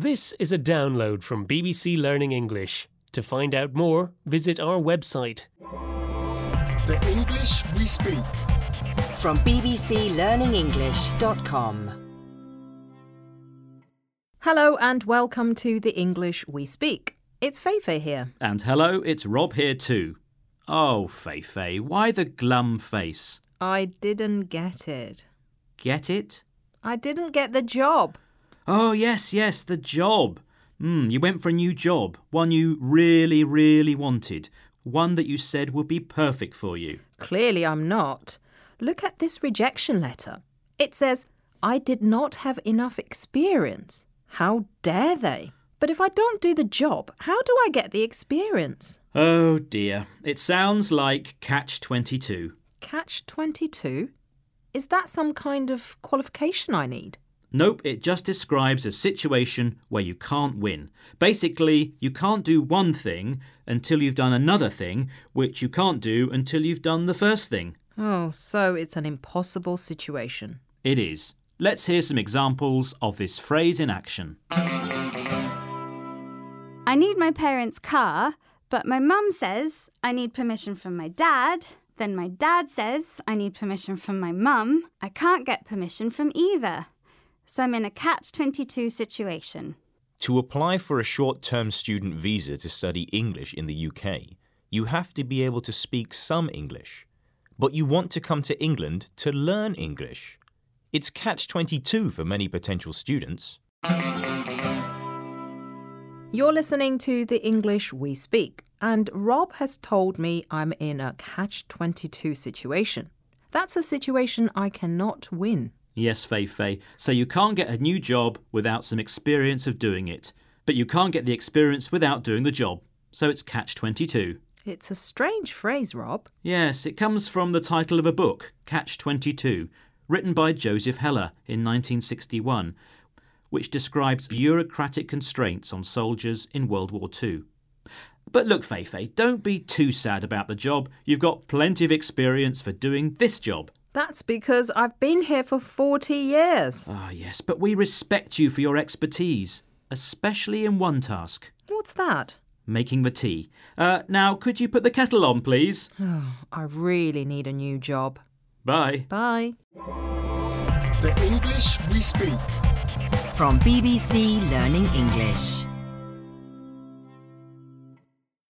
This is a download from BBC Learning English. To find out more, visit our website. The English we speak. From bbclearningenglish.com. Hello and welcome to the English We Speak. It's Feifei here. And hello, it's Rob here too. Oh, Feifei, why the glum face? I didn't get it. Get it? I didn't get the job. Oh, yes, yes, the job. Hmm, you went for a new job, one you really, really wanted, one that you said would be perfect for you. Clearly, I'm not. Look at this rejection letter. It says, I did not have enough experience. How dare they? But if I don't do the job, how do I get the experience? Oh dear, it sounds like Catch 22. Catch 22? Is that some kind of qualification I need? Nope, it just describes a situation where you can't win. Basically, you can't do one thing until you've done another thing, which you can't do until you've done the first thing. Oh, so it's an impossible situation. It is. Let's hear some examples of this phrase in action. I need my parents' car, but my mum says I need permission from my dad. Then my dad says I need permission from my mum. I can't get permission from either. So I'm in a catch 22 situation. To apply for a short term student visa to study English in the UK, you have to be able to speak some English. But you want to come to England to learn English. It's catch 22 for many potential students. You're listening to the English We Speak, and Rob has told me I'm in a catch 22 situation. That's a situation I cannot win. Yes, Feifei. So you can't get a new job without some experience of doing it. But you can't get the experience without doing the job. So it's catch 22. It's a strange phrase, Rob. Yes, it comes from the title of a book, Catch 22, written by Joseph Heller in 1961, which describes bureaucratic constraints on soldiers in World War II. But look, Feifei, don't be too sad about the job. You've got plenty of experience for doing this job. That's because I've been here for 40 years. Ah, yes, but we respect you for your expertise, especially in one task What's that? making the tea. Uh, now, could you put the kettle on, please? Oh, I really need a new job. Bye. Bye. The English we speak. From BBC Learning English.